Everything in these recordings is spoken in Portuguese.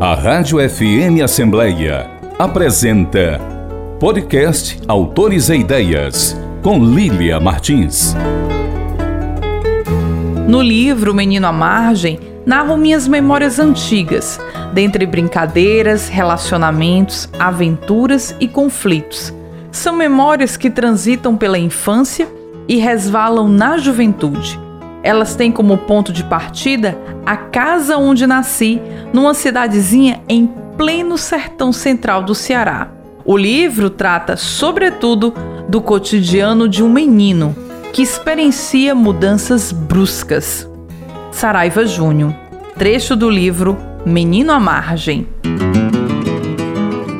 A Rádio FM Assembleia apresenta Podcast Autores e Ideias, com Lília Martins. No livro Menino à Margem, narro minhas memórias antigas, dentre brincadeiras, relacionamentos, aventuras e conflitos. São memórias que transitam pela infância e resvalam na juventude elas têm como ponto de partida a casa onde nasci, numa cidadezinha em pleno sertão central do Ceará. O livro trata, sobretudo, do cotidiano de um menino que experiencia mudanças bruscas. Saraiva Júnior, trecho do livro Menino à Margem.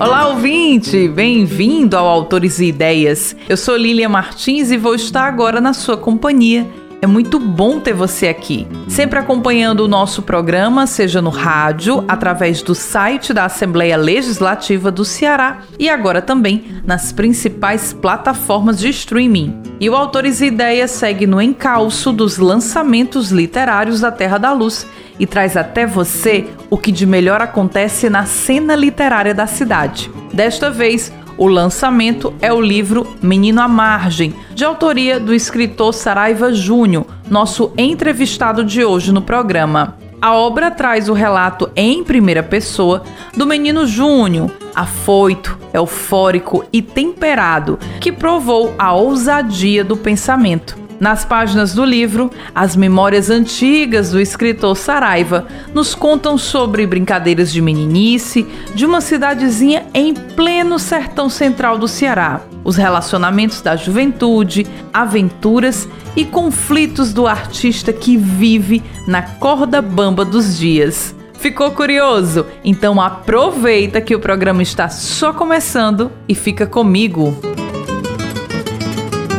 Olá, ouvinte! Bem-vindo ao Autores e Ideias. Eu sou Lília Martins e vou estar agora na sua companhia é muito bom ter você aqui, sempre acompanhando o nosso programa, seja no rádio, através do site da Assembleia Legislativa do Ceará e agora também nas principais plataformas de streaming. E o Autores e Ideias segue no encalço dos lançamentos literários da Terra da Luz e traz até você o que de melhor acontece na cena literária da cidade. Desta vez, o lançamento é o livro Menino à Margem, de autoria do escritor Saraiva Júnior, nosso entrevistado de hoje no programa. A obra traz o relato em primeira pessoa do menino Júnior, afoito, eufórico e temperado, que provou a ousadia do pensamento. Nas páginas do livro, as memórias antigas do escritor Saraiva nos contam sobre brincadeiras de meninice de uma cidadezinha em pleno sertão central do Ceará, os relacionamentos da juventude, aventuras e conflitos do artista que vive na corda bamba dos dias. Ficou curioso? Então aproveita que o programa está só começando e fica comigo.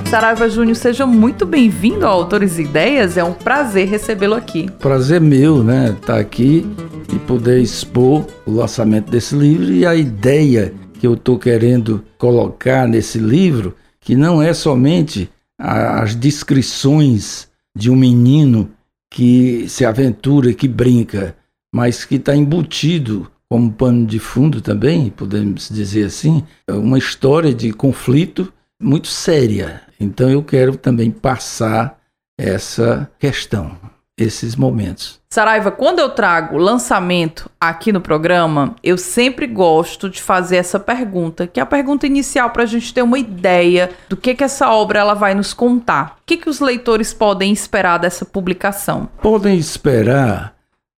Saraiva Júnior, seja muito bem-vindo ao Autores e Ideias. É um prazer recebê-lo aqui. Prazer meu, né? Estar tá aqui e poder expor o lançamento desse livro e a ideia que eu estou querendo colocar nesse livro, que não é somente as descrições de um menino que se aventura, que brinca, mas que está embutido como pano de fundo também, podemos dizer assim, uma história de conflito muito séria. Então eu quero também passar essa questão, esses momentos. Saraiva, quando eu trago lançamento aqui no programa, eu sempre gosto de fazer essa pergunta, que é a pergunta inicial para a gente ter uma ideia do que que essa obra ela vai nos contar. O que que os leitores podem esperar dessa publicação? Podem esperar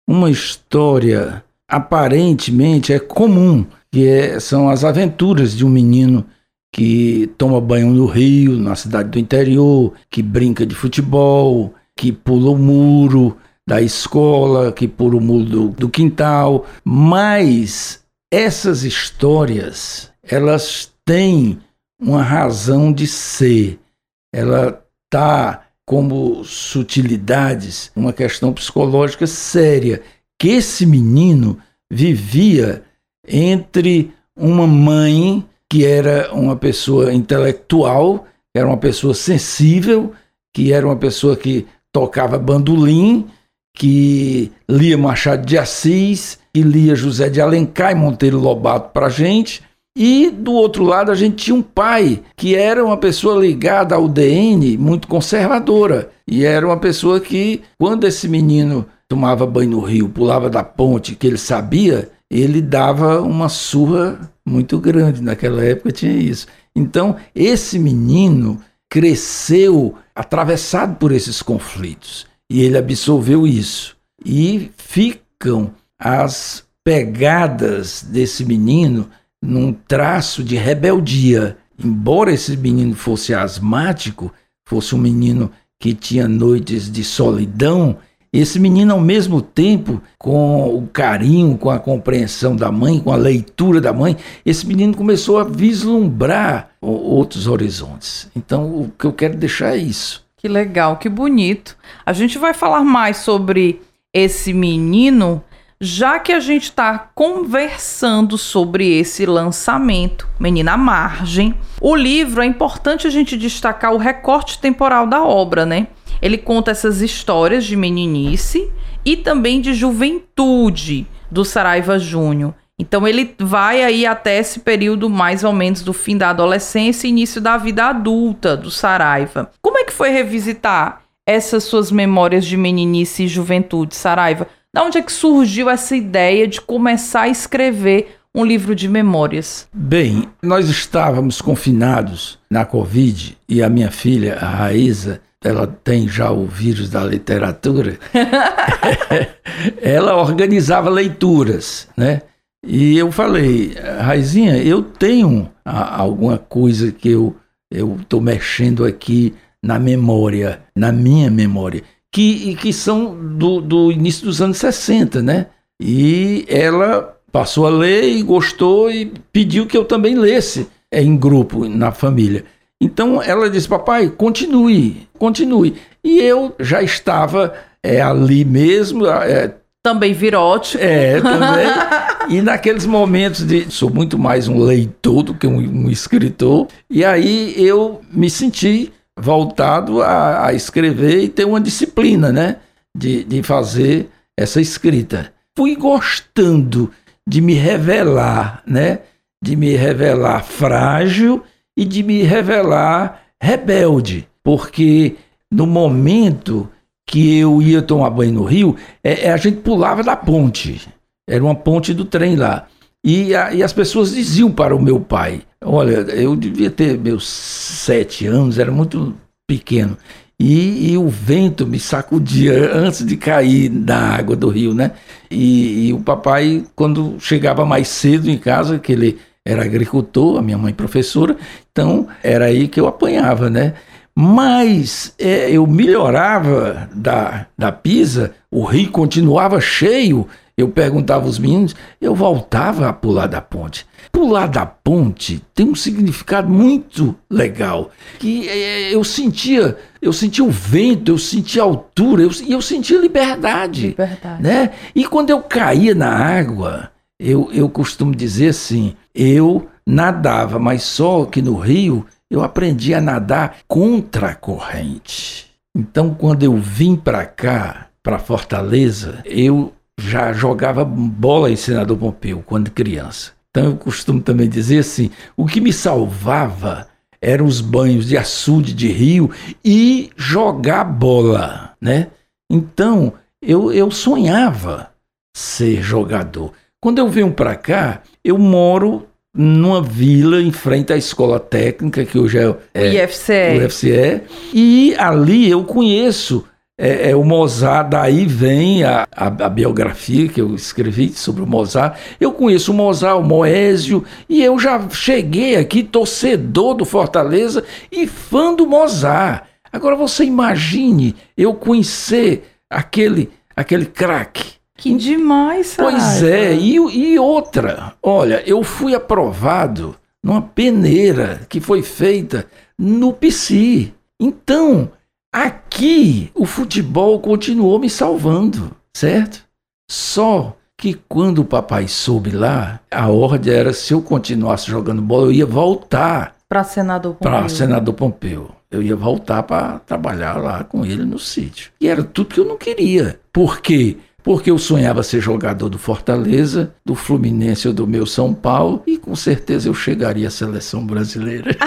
uma história aparentemente é comum, que é, são as aventuras de um menino que toma banho no rio, na cidade do interior, que brinca de futebol, que pula o muro da escola, que pula o muro do, do quintal. Mas essas histórias, elas têm uma razão de ser. Ela tá como sutilidades, uma questão psicológica séria, que esse menino vivia entre uma mãe que era uma pessoa intelectual, era uma pessoa sensível, que era uma pessoa que tocava bandolim, que lia Machado de Assis, que lia José de Alencar e Monteiro Lobato para a gente. E do outro lado a gente tinha um pai que era uma pessoa ligada ao DN, muito conservadora. E era uma pessoa que, quando esse menino tomava banho no rio, pulava da ponte, que ele sabia, ele dava uma surra muito grande. Naquela época tinha isso. Então, esse menino cresceu atravessado por esses conflitos e ele absorveu isso. E ficam as pegadas desse menino num traço de rebeldia. Embora esse menino fosse asmático, fosse um menino que tinha noites de solidão, esse menino, ao mesmo tempo, com o carinho, com a compreensão da mãe, com a leitura da mãe, esse menino começou a vislumbrar outros horizontes. Então, o que eu quero deixar é isso. Que legal, que bonito. A gente vai falar mais sobre esse menino, já que a gente está conversando sobre esse lançamento, Menina Margem. O livro é importante a gente destacar o recorte temporal da obra, né? Ele conta essas histórias de meninice e também de juventude, do Saraiva Júnior. Então ele vai aí até esse período mais ou menos do fim da adolescência e início da vida adulta do Saraiva. Como é que foi revisitar essas suas memórias de meninice e juventude, Saraiva? Da onde é que surgiu essa ideia de começar a escrever um livro de memórias? Bem, nós estávamos confinados na Covid e a minha filha, a Raíza, ela tem já o vírus da literatura, ela organizava leituras, né? E eu falei, Raizinha, eu tenho alguma coisa que eu eu estou mexendo aqui na memória, na minha memória, que, que são do, do início dos anos 60, né? E ela passou a ler e gostou e pediu que eu também lesse em grupo, na família. Então ela disse, papai, continue, continue. E eu já estava é, ali mesmo, é, também virótico. É, também. e naqueles momentos de. Sou muito mais um leitor do que um, um escritor. E aí eu me senti voltado a, a, escrever e ter uma disciplina, né? De, de fazer essa escrita. Fui gostando de me revelar, né? De me revelar frágil e de me revelar rebelde. Porque no momento que eu ia tomar banho no rio, é, é, a gente pulava da ponte. Era uma ponte do trem lá. E, a, e as pessoas diziam para o meu pai: Olha, eu devia ter meus sete anos, era muito pequeno. E, e, o vento me sacudia antes de cair na água do rio, né? E, e, o papai, quando chegava mais cedo em casa, que ele era agricultor, a minha mãe professora, então era aí que eu apanhava, né? Mas é, eu melhorava da, da pisa, o rio continuava cheio. Eu perguntava aos meninos, eu voltava a pular da ponte. Pular da ponte tem um significado muito legal. Que é, eu sentia, eu sentia o vento, eu sentia a altura, eu, eu sentia liberdade. Liberdade. Né? E quando eu caía na água, eu, eu costumo dizer assim, eu nadava, mas só que no rio eu aprendi a nadar contra a corrente. Então, quando eu vim para cá, para Fortaleza, eu já jogava bola em Senador Pompeu quando criança. Então, eu costumo também dizer assim: o que me salvava eram os banhos de açude de rio e jogar bola, né? Então, eu, eu sonhava ser jogador. Quando eu venho para cá, eu moro numa vila em frente à escola técnica, que hoje é, é IFCE. o IFCE. E ali eu conheço é, é, o Mozart, daí vem a, a, a, biografia que eu escrevi sobre o Mozart. Eu conheço o Mozart, o Moésio, e eu já cheguei aqui torcedor do Fortaleza e fã do Mozart. Agora você imagine eu conhecer aquele, aquele craque que demais, sabe? Pois é, e, e outra, olha, eu fui aprovado numa peneira que foi feita no PC. Então, aqui o futebol continuou me salvando, certo? Só que quando o papai soube lá, a ordem era se eu continuasse jogando bola, eu ia voltar para senador Pompeu. Para senador Pompeu. Eu ia voltar para trabalhar lá com ele no sítio. E era tudo que eu não queria. Por quê? Porque eu sonhava ser jogador do Fortaleza, do Fluminense ou do meu São Paulo, e com certeza eu chegaria à seleção brasileira.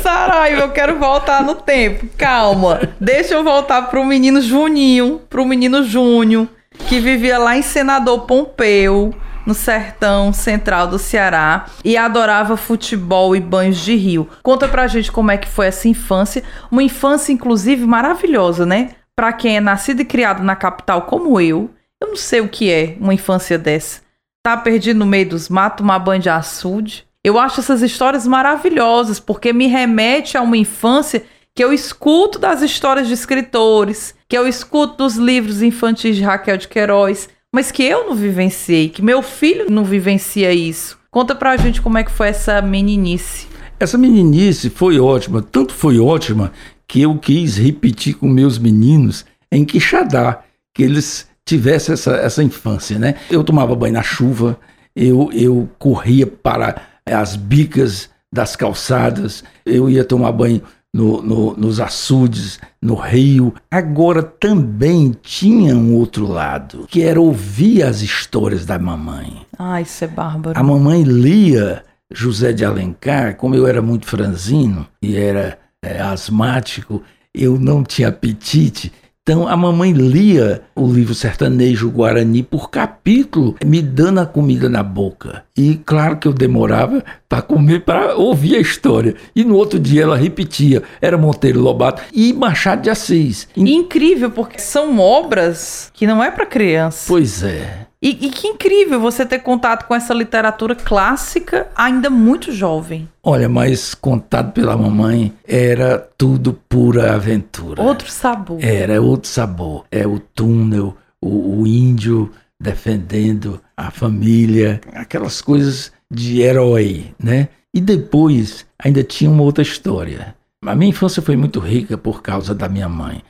Saraiva, eu quero voltar no tempo. Calma. Deixa eu voltar pro menino Juninho, pro menino Júnior, que vivia lá em Senador Pompeu, no sertão central do Ceará, e adorava futebol e banhos de rio. Conta pra gente como é que foi essa infância, uma infância inclusive maravilhosa, né? Para quem é nascido e criado na capital como eu, eu não sei o que é uma infância dessa. Tá perdido no meio dos matos, uma banha de açude. Eu acho essas histórias maravilhosas, porque me remete a uma infância que eu escuto das histórias de escritores, que eu escuto dos livros infantis de Raquel de Queiroz, mas que eu não vivenciei, que meu filho não vivencia isso. Conta pra gente como é que foi essa meninice. Essa meninice foi ótima, tanto foi ótima que eu quis repetir com meus meninos em Quixadá, que eles tivessem essa, essa infância, né? Eu tomava banho na chuva, eu, eu corria para as bicas das calçadas, eu ia tomar banho no, no, nos açudes, no rio. Agora também tinha um outro lado, que era ouvir as histórias da mamãe. Ah, isso é bárbaro. A mamãe lia José de Alencar, como eu era muito franzino e era é, asmático, eu não tinha apetite. Então a mamãe lia o livro sertanejo Guarani por capítulo, me dando a comida na boca. E claro que eu demorava para comer, para ouvir a história. E no outro dia ela repetia, era Monteiro Lobato e Machado de Assis. Incrível, porque são obras que não é para criança. Pois é. E, e, que incrível você ter contato com essa literatura clássica ainda muito jovem. Olha, mas contado pela mamãe era tudo pura aventura. Outro sabor. Era outro sabor. É o túnel, o, o índio defendendo a família, aquelas coisas de herói, né? E depois ainda tinha uma outra história. A minha infância foi muito rica por causa da minha mãe.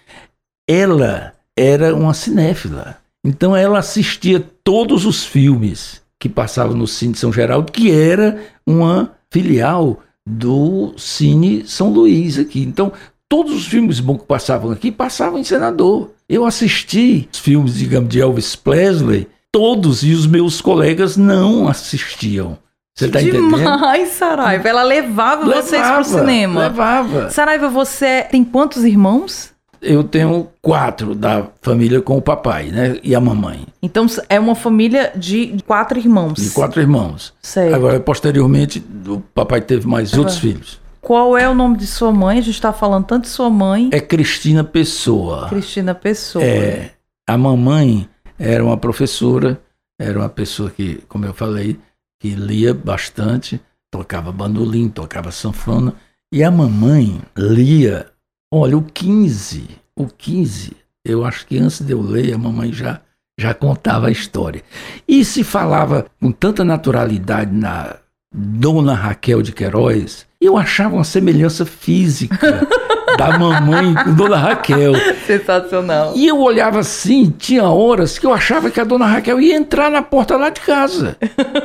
Ela era uma cinéfila. Então ela assistia todos os filmes que passavam no Cine São Geraldo, que era uma filial do Cine São Luís aqui. Então, todos os filmes bons que passavam aqui passavam em Senador. Eu assisti os filmes, digamos, de Elvis Presley, todos e os meus colegas não assistiam. Você tá entendendo? Demais, Saraiva. Ela levava, levava vocês pro cinema. Levava. Saraiva, você tem quantos irmãos? Eu tenho quatro da família com o papai, né? E a mamãe. Então é uma família de quatro irmãos. De quatro irmãos. Certo. Agora, posteriormente, o papai teve mais Agora, outros filhos. Qual é o nome de sua mãe? A gente está falando tanto de sua mãe. É Cristina Pessoa. Cristina Pessoa. É. A mamãe era uma professora, era uma pessoa que, como eu falei, que lia bastante, tocava bandolim, tocava sanfona. E a mamãe lia Olha, o 15, o 15, eu acho que antes de eu ler, a mamãe já, já contava a história. E se falava com tanta naturalidade na Dona Raquel de Queiroz, eu achava uma semelhança física da mamãe com Dona Raquel. Sensacional. E eu olhava assim, tinha horas que eu achava que a Dona Raquel ia entrar na porta lá de casa.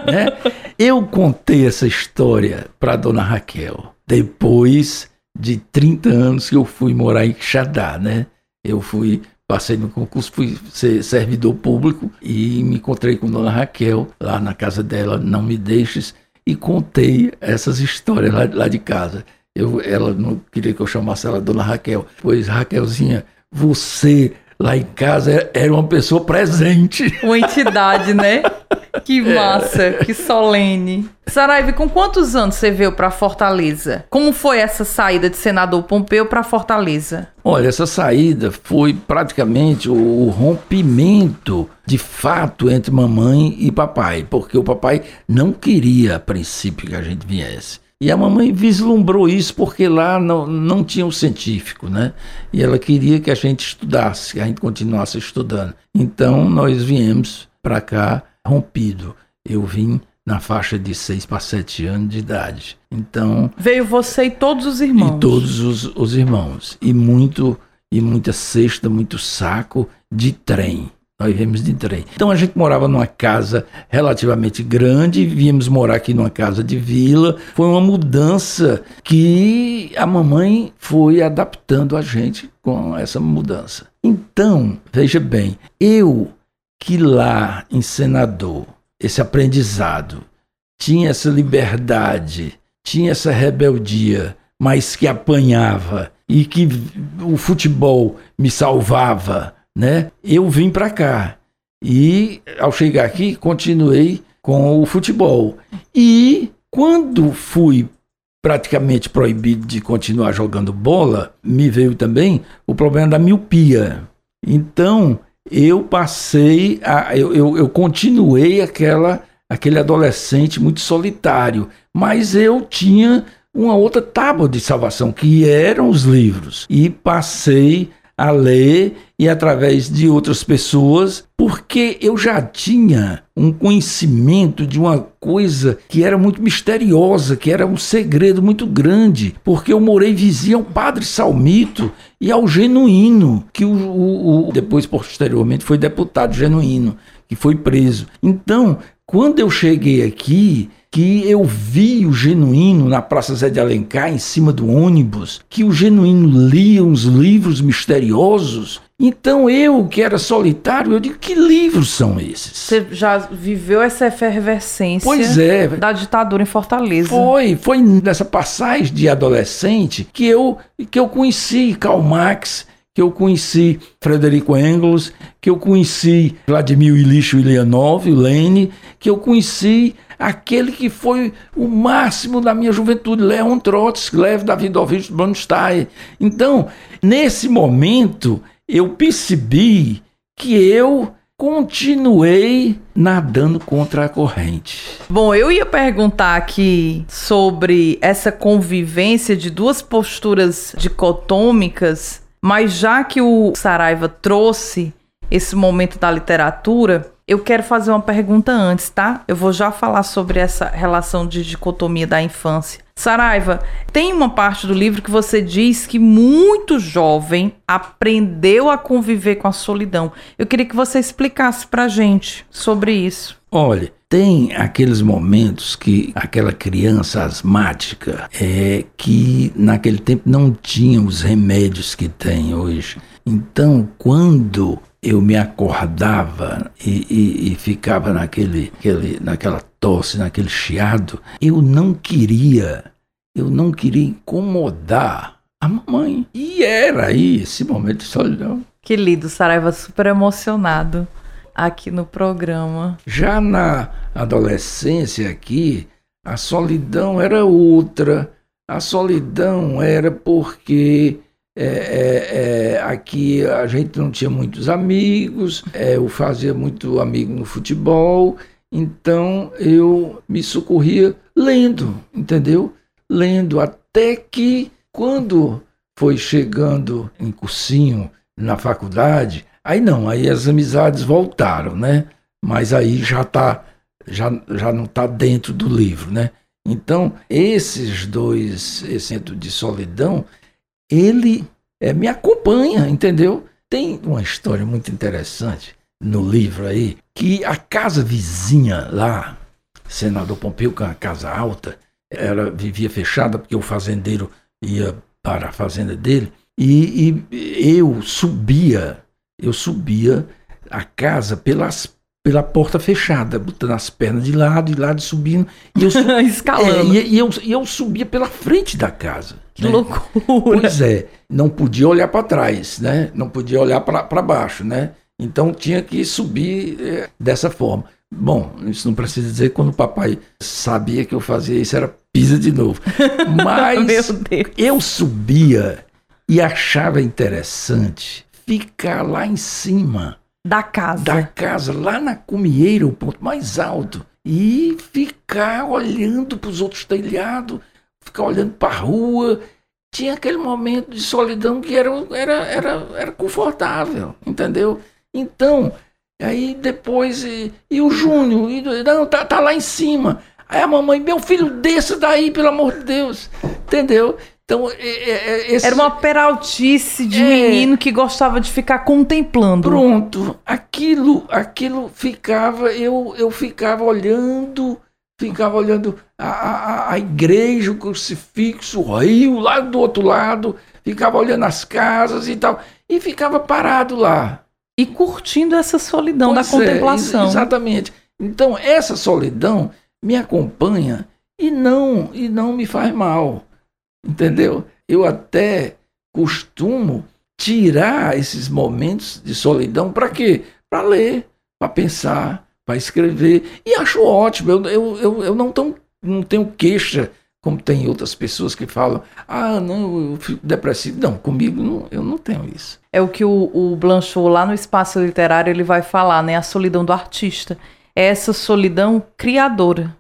né? Eu contei essa história para Dona Raquel. Depois de 30 anos que eu fui morar em Xadá, né? Eu fui, passei no concurso, fui ser servidor público e me encontrei com Dona Raquel lá na casa dela, Não Me Deixes, e contei essas histórias lá, lá de casa. Eu, ela não queria que eu chamasse ela Dona Raquel, pois Raquelzinha, você lá em casa era uma pessoa presente. Uma entidade, né? Que é. massa, é. que solene. Saraiva, com quantos anos você veio para Fortaleza? Como foi essa saída de senador Pompeu para Fortaleza? Olha, essa saída foi praticamente o rompimento de fato entre mamãe e papai, porque o papai não queria a princípio que a gente viesse. E a mamãe vislumbrou isso porque lá não, não tinha o científico, né? E ela queria que a gente estudasse, que a gente continuasse estudando. Então nós viemos para cá rompido. Eu vim na faixa de 6 para 7 anos de idade. Então. Veio você e todos os irmãos. E todos os, os irmãos. E muito, e muita cesta, muito saco de trem. Nós viemos de trem. Então a gente morava numa casa relativamente grande, viemos morar aqui numa casa de vila. Foi uma mudança que a mamãe foi adaptando a gente com essa mudança. Então, veja bem, eu que lá em Senador, esse aprendizado, tinha essa liberdade, tinha essa rebeldia, mas que apanhava e que o futebol me salvava, né? Eu vim para cá e ao chegar aqui continuei com o futebol. E quando fui praticamente proibido de continuar jogando bola, me veio também o problema da miopia. Então, eu passei a. Eu, eu, eu continuei aquela, aquele adolescente muito solitário, mas eu tinha uma outra tábua de salvação, que eram os livros. E passei a ler e através de outras pessoas, porque eu já tinha um conhecimento de uma coisa que era muito misteriosa, que era um segredo muito grande, porque eu morei vizinho ao Padre Salmito e ao Genuíno, que o, o, o depois posteriormente foi deputado Genuíno, que foi preso. Então, quando eu cheguei aqui, que eu vi o genuíno na Praça Zé de Alencar, em cima do ônibus, que o genuíno lia uns livros misteriosos. Então eu, que era solitário, eu digo, que livros são esses? Você já viveu essa efervescência Pois é. da ditadura em Fortaleza. Foi, foi nessa passagem de adolescente que eu, que eu conheci Karl Marx, que eu conheci Frederico Engels, que eu conheci Vladimir Ilyich Ulyanov, Lenin, que eu conheci aquele que foi o máximo da minha juventude, Leon Trotsky, Lev Davidovich Bronstein. Então, nesse momento, eu percebi que eu continuei nadando contra a corrente. Bom, eu ia perguntar aqui sobre essa convivência de duas posturas dicotômicas, mas já que o Saraiva trouxe esse momento da literatura, eu quero fazer uma pergunta antes, tá? Eu vou já falar sobre essa relação de dicotomia da infância. Saraiva, tem uma parte do livro que você diz que muito jovem aprendeu a conviver com a solidão. Eu queria que você explicasse pra gente sobre isso. Olha, tem aqueles momentos que aquela criança asmática é que naquele tempo não tinha os remédios que tem hoje. Então, quando eu me acordava e, e, e ficava naquele, aquele, naquela tosse, naquele chiado, eu não queria, eu não queria incomodar a mamãe. E era aí esse momento de solidão. Que lindo, Saraiva super emocionado aqui no programa. Já na adolescência aqui, a solidão era outra. A solidão era porque é, é, é, aqui a gente não tinha muitos amigos, é, eu fazia muito amigo no futebol, então eu me socorria lendo, entendeu? Lendo, até que quando foi chegando em cursinho na faculdade, aí não, aí as amizades voltaram, né? Mas aí já tá, já, já não está dentro do livro, né? Então, esses dois, esse de solidão, ele é, me acompanha, entendeu? Tem uma história muito interessante no livro aí, que a casa vizinha lá, senador Pompeu, que é uma casa alta, ela vivia fechada porque o fazendeiro ia para a fazenda dele, e, e eu subia, eu subia a casa pelas pela porta fechada, botando as pernas de lado e lado subindo. E eu, Escalando. É, e, e, eu, e eu subia pela frente da casa. Que né? loucura. Pois é, não podia olhar para trás, né? Não podia olhar para baixo, né? Então tinha que subir é, dessa forma. Bom, isso não precisa dizer que quando o papai sabia que eu fazia isso era pisa de novo. Mas eu subia e achava interessante ficar lá em cima da casa. Da casa, lá na Cumieira, o ponto mais alto. E ficar olhando para os outros telhados, ficar olhando para a rua. Tinha aquele momento de solidão que era, era, era, era confortável, entendeu? Então, aí depois. E, e o Júnior? E, não, tá, tá lá em cima. Aí a mamãe, meu filho, desça daí, pelo amor de Deus. Entendeu? Então, é, é, é, esse... Era uma peraltice de é... menino que gostava de ficar contemplando. Pronto, aquilo, aquilo ficava, eu, eu ficava olhando, ficava olhando a, a, a igreja, o crucifixo, o rio lá do outro lado, ficava olhando as casas e tal, e ficava parado lá. E curtindo essa solidão pois da é, contemplação. exatamente. Então, essa solidão me acompanha e não, e não me faz mal Entendeu? Eu até costumo tirar esses momentos de solidão para quê? Para ler, para pensar, para escrever. E acho ótimo. Eu, eu, eu, eu não, tão, não tenho queixa como tem outras pessoas que falam, ah, não, eu fico depressivo. Não, comigo não, eu não tenho isso. É o que o, o Blanchot, lá no espaço literário, ele vai falar, né? A solidão do artista. É essa solidão criadora.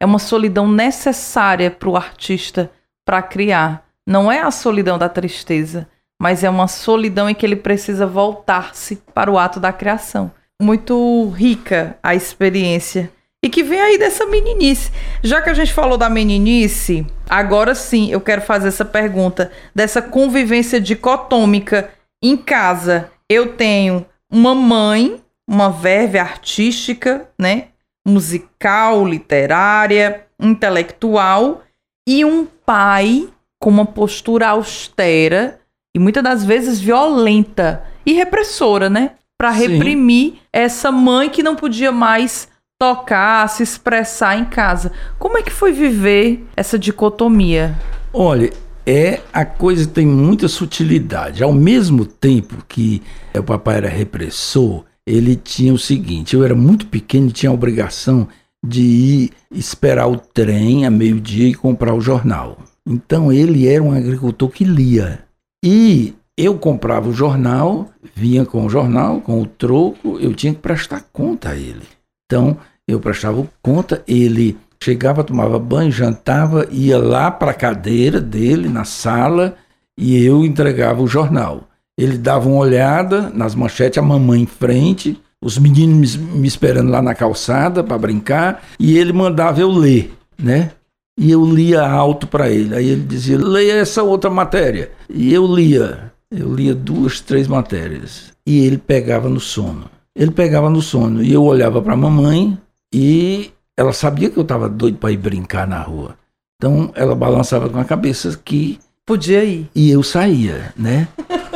É uma solidão necessária para o artista para criar. Não é a solidão da tristeza, mas é uma solidão em que ele precisa voltar-se para o ato da criação. Muito rica a experiência. E que vem aí dessa meninice. Já que a gente falou da meninice, agora sim eu quero fazer essa pergunta dessa convivência dicotômica em casa. Eu tenho uma mãe, uma verve artística, né? musical, literária, intelectual e um pai com uma postura austera e muitas das vezes violenta e repressora, né? Para reprimir essa mãe que não podia mais tocar, se expressar em casa. Como é que foi viver essa dicotomia? Olha, é a coisa tem muita sutilidade. Ao mesmo tempo que o papai era repressor, ele tinha o seguinte: eu era muito pequeno e tinha a obrigação de ir esperar o trem a meio-dia e comprar o jornal. Então ele era um agricultor que lia. E eu comprava o jornal, vinha com o jornal, com o troco, eu tinha que prestar conta a ele. Então eu prestava conta, ele chegava, tomava banho, jantava, ia lá para a cadeira dele na sala e eu entregava o jornal. Ele dava uma olhada nas manchetes, a mamãe em frente, os meninos me esperando lá na calçada para brincar, e ele mandava eu ler, né? E eu lia alto para ele. Aí ele dizia: leia essa outra matéria. E eu lia. Eu lia duas, três matérias. E ele pegava no sono. Ele pegava no sono. E eu olhava para a mamãe e ela sabia que eu estava doido para ir brincar na rua. Então ela balançava com a cabeça que. Podia ir. E eu saía, né?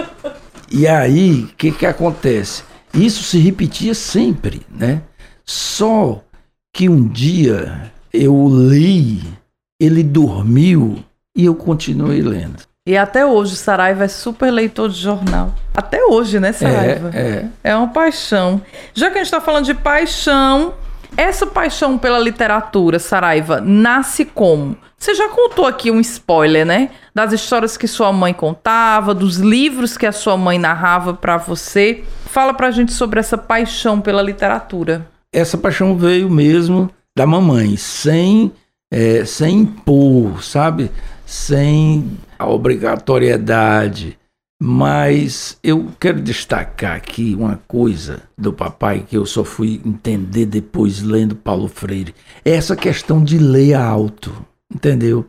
e aí, o que, que acontece? Isso se repetia sempre, né? Só que um dia eu li, ele dormiu e eu continuei lendo. E até hoje, Saraiva é super leitor de jornal. Até hoje, né, Saraiva? É, é. É uma paixão. Já que a gente está falando de paixão, essa paixão pela literatura, Saraiva, nasce como? Você já contou aqui um spoiler, né? Das histórias que sua mãe contava, dos livros que a sua mãe narrava para você. Fala pra gente sobre essa paixão pela literatura. Essa paixão veio mesmo da mamãe, sem, é, sem impor, sabe? Sem a obrigatoriedade. Mas eu quero destacar aqui uma coisa do papai que eu só fui entender depois lendo Paulo Freire. É essa questão de ler alto, entendeu?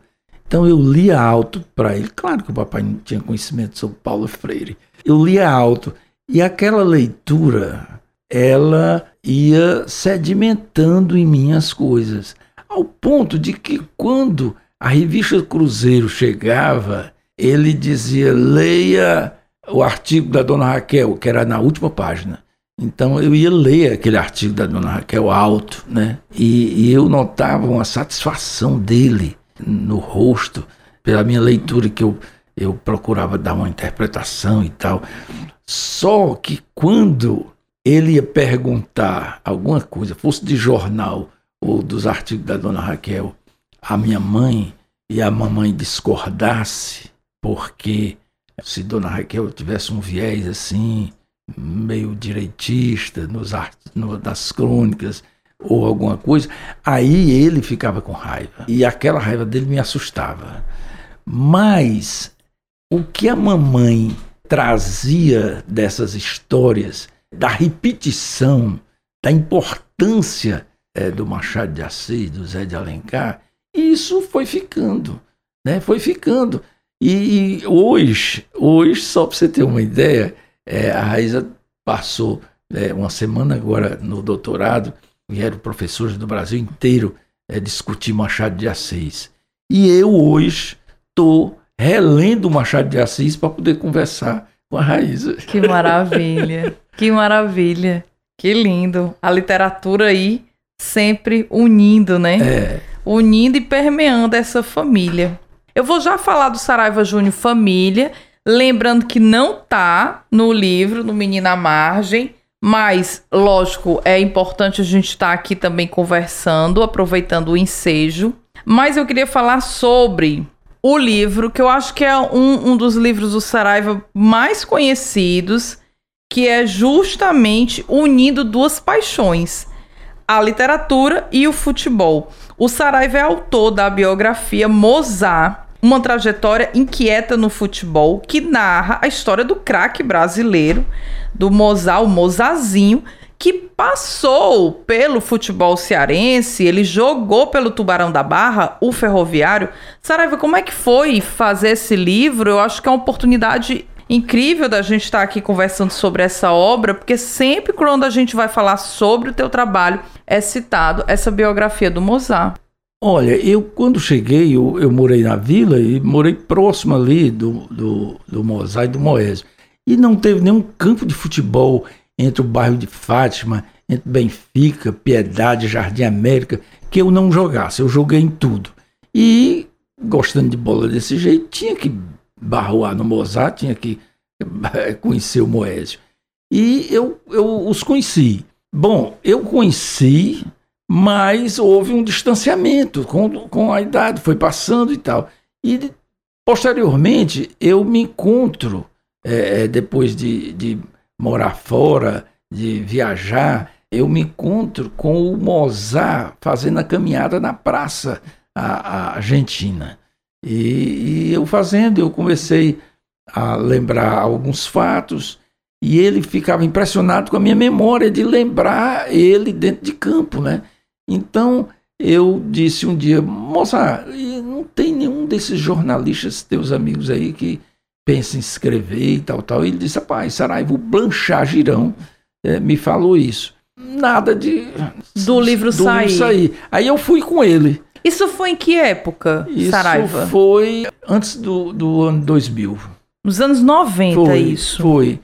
Então eu lia alto para ele. Claro que o papai não tinha conhecimento sobre Paulo Freire. Eu lia alto e aquela leitura, ela ia sedimentando em mim as coisas, ao ponto de que quando a revista Cruzeiro chegava, ele dizia: leia o artigo da dona Raquel, que era na última página. Então eu ia ler aquele artigo da dona Raquel alto, né? E, e eu notava uma satisfação dele no rosto, pela minha leitura, que eu, eu procurava dar uma interpretação e tal. Só que quando ele ia perguntar alguma coisa, fosse de jornal ou dos artigos da dona Raquel, a minha mãe e a mamãe discordasse, porque se dona Raquel tivesse um viés assim, meio direitista nos no, das crônicas ou alguma coisa, aí ele ficava com raiva. E aquela raiva dele me assustava. Mas o que a mamãe trazia dessas histórias, da repetição, da importância é, do Machado de Assis, do Zé de Alencar, isso foi ficando, né? Foi ficando. E, e hoje, hoje, só para você ter uma ideia, é, a Raíza passou é, uma semana agora no doutorado, vieram professores do Brasil inteiro é, discutir Machado de Assis. E eu hoje estou relendo o Machado de Assis para poder conversar com a Raíza. Que maravilha, que maravilha, que lindo. A literatura aí sempre unindo, né? É. Unindo e permeando essa família. Eu vou já falar do Saraiva Júnior Família, lembrando que não tá no livro, no Menina Margem, mas, lógico, é importante a gente estar tá aqui também conversando, aproveitando o ensejo. Mas eu queria falar sobre o livro, que eu acho que é um, um dos livros do Saraiva mais conhecidos, que é justamente unindo duas paixões, a literatura e o futebol. O Saraiva é autor da biografia Mozart, uma trajetória inquieta no futebol que narra a história do craque brasileiro, do Mozart, o Mozazinho, que passou pelo futebol cearense, ele jogou pelo Tubarão da Barra, o Ferroviário. Saraiva, como é que foi fazer esse livro? Eu acho que é uma oportunidade incrível da gente estar aqui conversando sobre essa obra, porque sempre quando a gente vai falar sobre o teu trabalho é citado essa biografia do Mozart. Olha, eu quando cheguei, eu, eu morei na vila e morei próximo ali do, do, do Mozart e do Moésio. E não teve nenhum campo de futebol entre o bairro de Fátima, entre Benfica, Piedade, Jardim América, que eu não jogasse. Eu joguei em tudo. E, gostando de bola desse jeito, tinha que barroar no Mozart, tinha que conhecer o Moésio. E eu, eu os conheci. Bom, eu conheci, mas houve um distanciamento com, com a idade, foi passando e tal. E posteriormente eu me encontro, é, depois de, de morar fora, de viajar, eu me encontro com o Mozart fazendo a caminhada na praça a, a Argentina. E, e, eu fazendo, eu comecei a lembrar alguns fatos e ele ficava impressionado com a minha memória de lembrar ele dentro de campo, né? Então eu disse um dia, Mozart, não tem nenhum desses jornalistas teus amigos aí que pensa em escrever e tal, tal. E ele disse, rapaz, Saraiva, o Blanchard Girão é, me falou isso. Nada de... Do livro do sair. Livro sair. Aí eu fui com ele. Isso foi em que época, isso Saraiva? foi antes do, do ano 2000. Nos anos 90, foi, isso. Foi.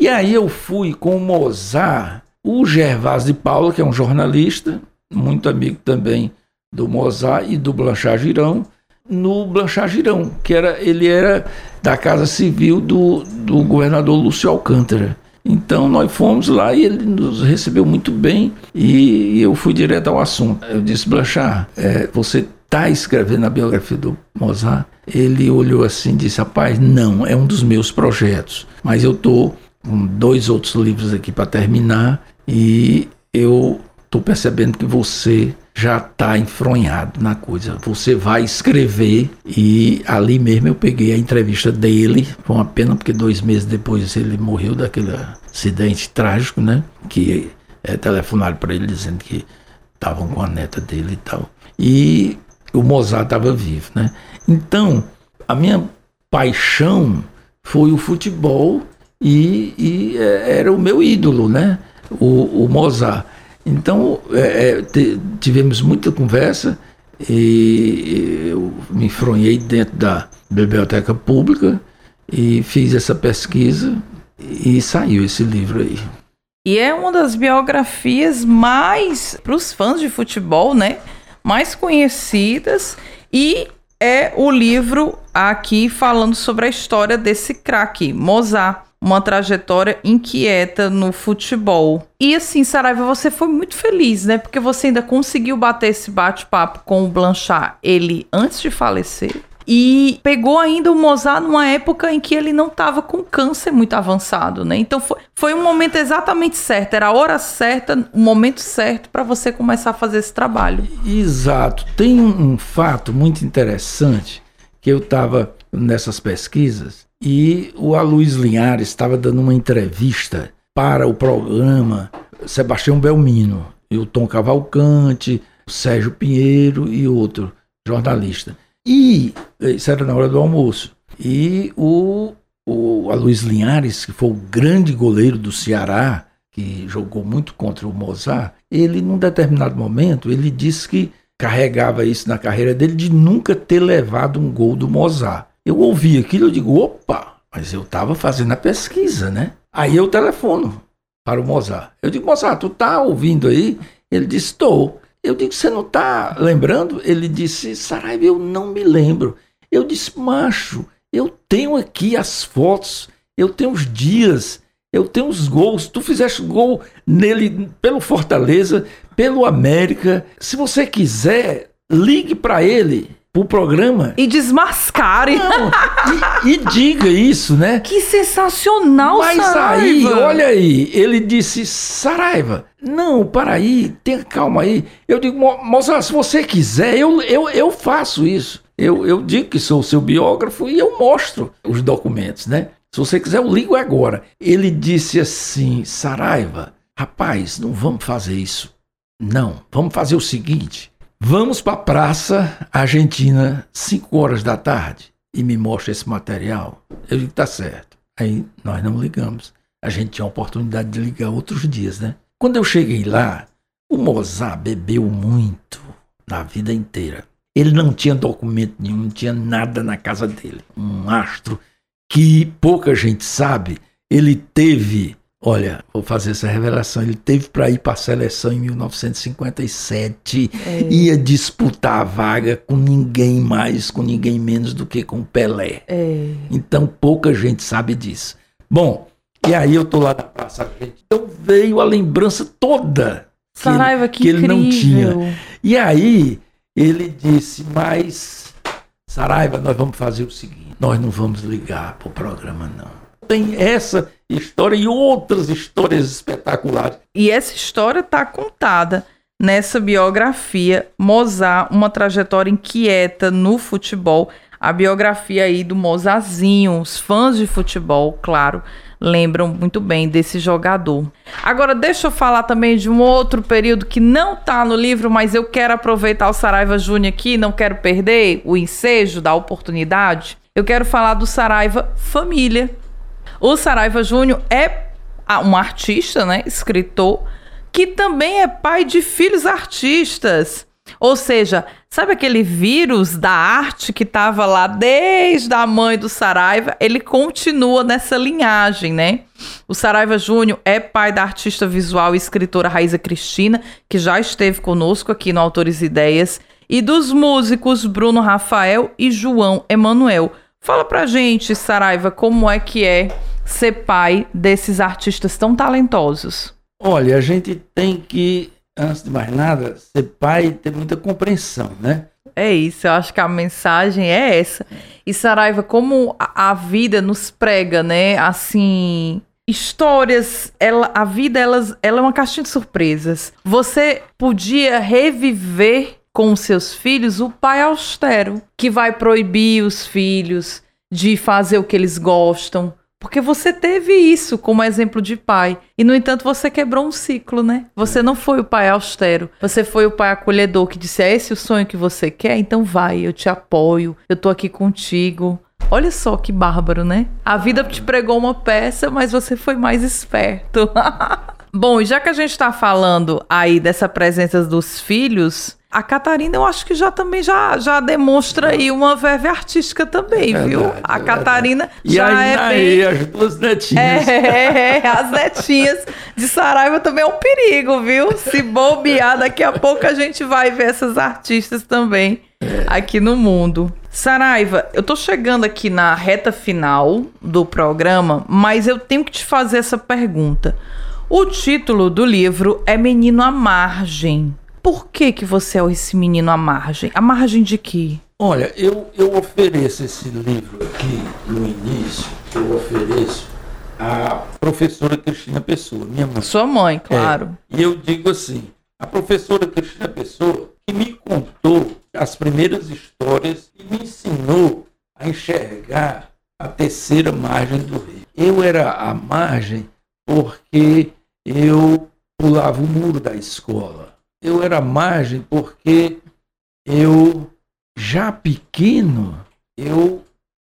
E aí eu fui com o Mozart, o Gervásio de Paula, que é um jornalista, muito amigo também do Mozart e do Blanchard Girão, no Blanchard Girão, que era, ele era da Casa Civil do, do governador Lúcio Alcântara. Então nós fomos lá e ele nos recebeu muito bem e eu fui direto ao assunto. Eu disse, Blanchard, é, você está escrevendo a biografia do Mozart? Ele olhou assim e disse, rapaz, não, é um dos meus projetos, mas eu estou com dois outros livros aqui para terminar e eu estou percebendo que você já está enfronhado na coisa. Você vai escrever e ali mesmo eu peguei a entrevista dele. Foi uma pena porque dois meses depois ele morreu daquele acidente trágico, né? Que é, telefonaram para ele dizendo que estavam com a neta dele e tal. E o Mozart estava vivo, né? Então a minha paixão foi o futebol e, e é, era o meu ídolo, né? O, o Mozart. Então, é, é tivemos muita conversa e eu me enfronhei dentro da biblioteca pública e fiz essa pesquisa e saiu esse livro aí. E é uma das biografias mais, para os fãs de futebol, né? Mais conhecidas e é o livro aqui falando sobre a história desse craque, Mozart uma trajetória inquieta no futebol. E assim, Saraiva, você foi muito feliz, né? Porque você ainda conseguiu bater esse bate-papo com o Blanchard, ele antes de falecer. E pegou ainda o Mozart numa época em que ele não estava com câncer muito avançado, né? Então foi, foi um momento exatamente certo, era a hora certa, o momento certo para você começar a fazer esse trabalho. Exato. Tem um, um fato muito interessante que eu estava nessas pesquisas e o Aloysio Linhares estava dando uma entrevista para o programa Sebastião Belmino, e o Tom Cavalcante, o Sérgio Pinheiro e outro jornalista. E isso era na hora do almoço. E o, o Aloysio Linhares, que foi o grande goleiro do Ceará, que jogou muito contra o Mozart, ele, num determinado momento, ele disse que carregava isso na carreira dele de nunca ter levado um gol do Mozart. Eu ouvi aquilo, eu digo, opa, mas eu estava fazendo a pesquisa, né? Aí eu telefono para o Mozart. Eu digo, Mozart, tu tá ouvindo aí? Ele disse, estou. Eu digo, você não está lembrando? Ele disse, Saraiva, eu não me lembro. Eu disse, macho, eu tenho aqui as fotos, eu tenho os dias, eu tenho os gols. Tu fizeste gol nele pelo Fortaleza, pelo América. Se você quiser, ligue para ele pro programa. E desmascare. Não, e, e, diga isso, né? Que sensacional, Mas Saraiva. aí, olha aí, ele disse, Saraiva, não, para aí, tenha calma aí. Eu digo, moça, se você quiser, eu, eu, eu faço isso. Eu, eu digo que sou seu biógrafo e eu mostro os documentos, né? Se você quiser, eu ligo agora. Ele disse assim, Saraiva, rapaz, não vamos fazer isso. Não, vamos fazer o seguinte. Vamos para a Praça Argentina, 5 horas da tarde, e me mostra esse material. Eu digo, tá certo. Aí nós não ligamos. A gente tinha a oportunidade de ligar outros dias, né? Quando eu cheguei lá, o Mozart bebeu muito na vida inteira. Ele não tinha documento nenhum, não tinha nada na casa dele. Um astro que pouca gente sabe, ele teve Olha, vou fazer essa revelação. Ele teve para ir para a seleção em 1957, é. ia disputar a vaga com ninguém mais, com ninguém menos do que com Pelé. É. Então pouca gente sabe disso. Bom, e aí eu tô lá na Praça Argentina, então veio a lembrança toda que, Saraiva, que, que ele não tinha. E aí ele disse, mas Saraiva, nós vamos fazer o seguinte, nós não vamos ligar para o programa não tem essa história e outras histórias espetaculares. E essa história está contada nessa biografia Mozart, uma trajetória inquieta no futebol. A biografia aí do Mozarzinho, os fãs de futebol, claro, lembram muito bem desse jogador. Agora, deixa eu falar também de um outro período que não está no livro, mas eu quero aproveitar o Saraiva Júnior aqui, não quero perder o ensejo da oportunidade. Eu quero falar do Saraiva Família, o Saraiva Júnior é um artista, né, escritor, que também é pai de filhos artistas. Ou seja, sabe aquele vírus da arte que estava lá desde a mãe do Saraiva? Ele continua nessa linhagem, né? O Saraiva Júnior é pai da artista visual e escritora Raíza Cristina, que já esteve conosco aqui no Autores Ideias, e dos músicos Bruno Rafael e João Emanuel. Fala pra gente, Saraiva, como é que é ser pai desses artistas tão talentosos? Olha, a gente tem que, antes de mais nada, ser pai e ter muita compreensão, né? É isso, eu acho que a mensagem é essa. E Saraiva, como a, a vida nos prega, né? Assim, histórias, ela, a vida ela, ela é uma caixinha de surpresas. Você podia reviver com seus filhos o pai austero, que vai proibir os filhos de fazer o que eles gostam, porque você teve isso como exemplo de pai. E, no entanto, você quebrou um ciclo, né? Você não foi o pai austero. Você foi o pai acolhedor que disse: é esse o sonho que você quer? Então vai, eu te apoio, eu tô aqui contigo. Olha só que bárbaro, né? A vida te pregou uma peça, mas você foi mais esperto. Bom, já que a gente tá falando aí dessa presença dos filhos, a Catarina, eu acho que já também já, já demonstra aí uma verve artística também, é viu? a é Catarina já é bem... as duas netinhas. É, é, as netinhas de Saraiva também é um perigo, viu? Se bobear, daqui a pouco a gente vai ver essas artistas também aqui no mundo. Saraiva, eu tô chegando aqui na reta final do programa, mas eu tenho que te fazer essa pergunta. O título do livro é Menino à Margem. Por que, que você é esse menino à margem? À margem de quê? Olha, eu, eu ofereço esse livro aqui no início, eu ofereço à professora Cristina Pessoa, minha mãe. Sua mãe, claro. É, e eu digo assim, a professora Cristina Pessoa que me contou as primeiras histórias e me ensinou a enxergar a terceira margem do rio. Eu era a margem porque eu pulava o muro da escola eu era margem porque eu, já pequeno, eu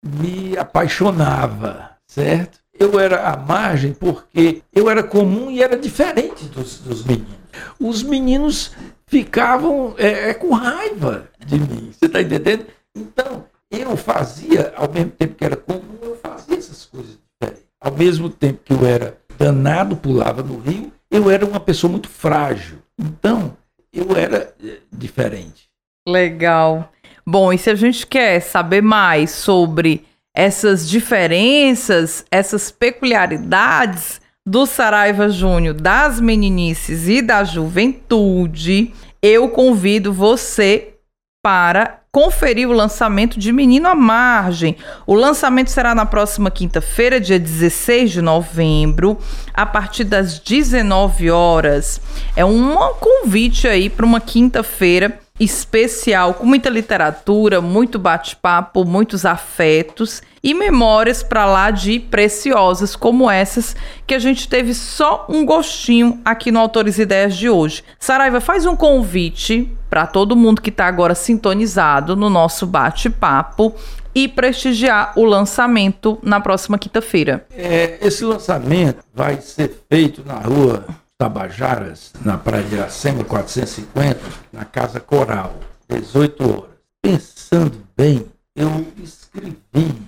me apaixonava, certo? Eu era à margem porque eu era comum e era diferente dos, dos meninos. Os meninos ficavam é, é, com raiva de mim, você está entendendo? Então, eu fazia, ao mesmo tempo que era comum, eu fazia essas coisas diferentes. Ao mesmo tempo que eu era danado, pulava no rio, eu era uma pessoa muito frágil. Então, eu era eh, diferente. Legal. Bom, e se a gente quer saber mais sobre essas diferenças, essas peculiaridades do Saraiva Júnior, das meninices e da juventude, eu convido você para conferir o lançamento de Menino à Margem. O lançamento será na próxima quinta-feira, dia 16 de novembro, a partir das 19 horas. É um convite aí para uma quinta-feira especial, com muita literatura, muito bate-papo, muitos afetos e memórias para lá de preciosas como essas que a gente teve só um gostinho aqui no Autores Ideias de hoje. Saraiva, faz um convite para todo mundo que está agora sintonizado no nosso bate-papo e prestigiar o lançamento na próxima quinta-feira. É, esse lançamento vai ser feito na rua Tabajaras, na Praia de Iracema 450, na Casa Coral, 18 horas. Pensando bem, eu escrevi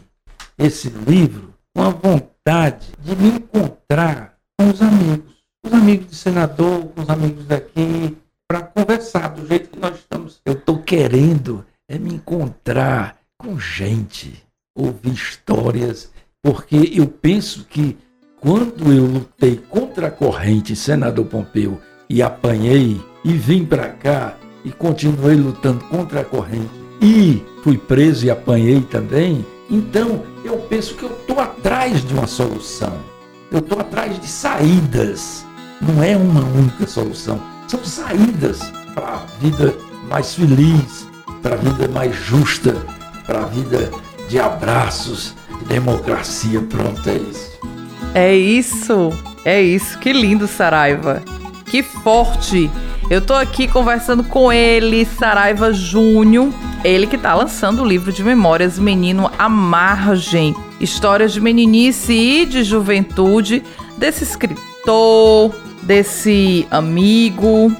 esse livro com a vontade de me encontrar com os amigos, os amigos de senador, com os amigos daqui, para conversar do jeito que nós estamos. Eu estou querendo é me encontrar com gente, ouvir histórias, porque eu penso que quando eu lutei contra a corrente, senador Pompeu, e apanhei e vim para cá e continuei lutando contra a corrente e fui preso e apanhei também, então eu penso que eu estou atrás de uma solução. Eu estou atrás de saídas. Não é uma única solução. São saídas para a vida mais feliz, para a vida mais justa, para a vida de abraços, de democracia. Pronto, é isso. É isso, é isso. Que lindo, Saraiva. Que forte. Eu tô aqui conversando com ele, Saraiva Júnior. Ele que tá lançando o livro de memórias Menino à Margem. Histórias de meninice e de juventude desse escritor, desse amigo,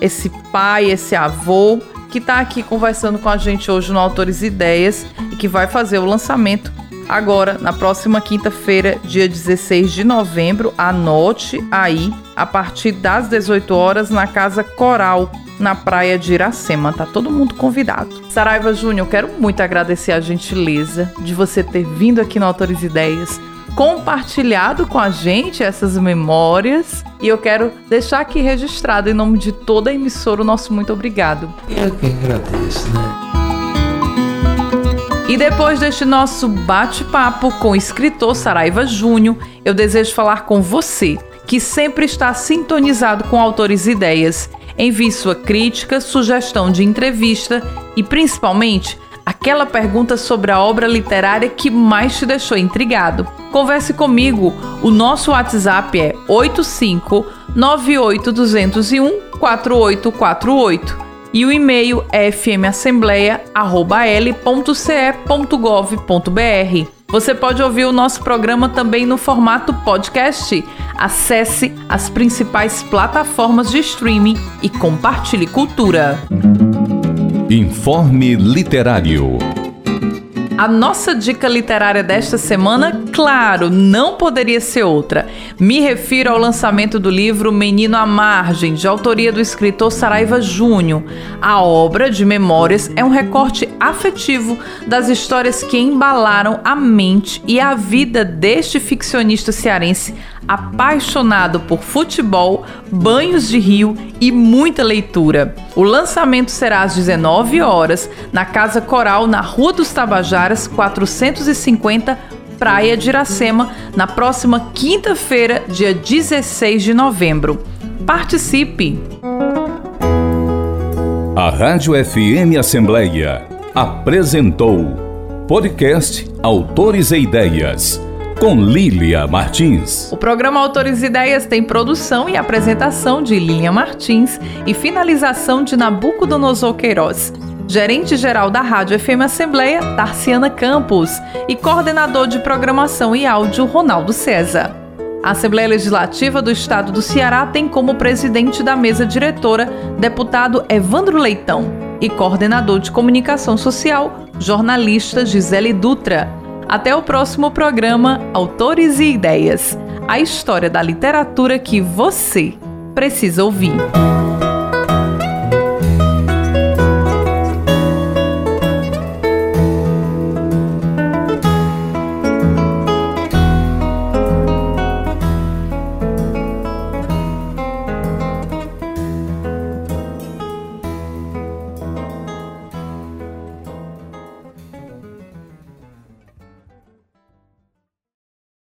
esse pai, esse avô que está aqui conversando com a gente hoje no Autores Ideias e que vai fazer o lançamento agora na próxima quinta-feira, dia 16 de novembro. Anote aí, a partir das 18 horas, na Casa Coral, na praia de Iracema. Tá todo mundo convidado. Saraiva Júnior, quero muito agradecer a gentileza de você ter vindo aqui no Autores Ideias compartilhado com a gente essas memórias. E eu quero deixar aqui registrado, em nome de toda a emissora, o nosso muito obrigado. Eu que agradeço, né? E depois deste nosso bate-papo com o escritor Saraiva Júnior, eu desejo falar com você, que sempre está sintonizado com autores e ideias. Envie sua crítica, sugestão de entrevista e, principalmente, aquela pergunta sobre a obra literária que mais te deixou intrigado. Converse comigo. O nosso WhatsApp é 8598201 4848 e o e-mail é fmassembleia@l.ce.gov.br. Você pode ouvir o nosso programa também no formato podcast. Acesse as principais plataformas de streaming e compartilhe cultura. Informe Literário. A nossa dica literária desta semana, claro, não poderia ser outra. Me refiro ao lançamento do livro Menino à Margem, de autoria do escritor Saraiva Júnior. A obra de memórias é um recorte afetivo das histórias que embalaram a mente e a vida deste ficcionista cearense apaixonado por futebol, banhos de rio e muita leitura. O lançamento será às 19 horas na Casa Coral, na Rua dos Tabajaras, 450, Praia de Iracema, na próxima quinta-feira, dia 16 de novembro. Participe! A Rádio FM Assembleia apresentou podcast Autores e Ideias com Lília Martins. O programa Autores e Ideias tem produção e apresentação de Lília Martins e finalização de Nabucodonosor Queiroz. Gerente-geral da Rádio FM Assembleia, Tarciana Campos, e coordenador de programação e áudio, Ronaldo César. A Assembleia Legislativa do Estado do Ceará tem como presidente da mesa diretora deputado Evandro Leitão e coordenador de comunicação social, jornalista Gisele Dutra. Até o próximo programa Autores e Ideias a história da literatura que você precisa ouvir.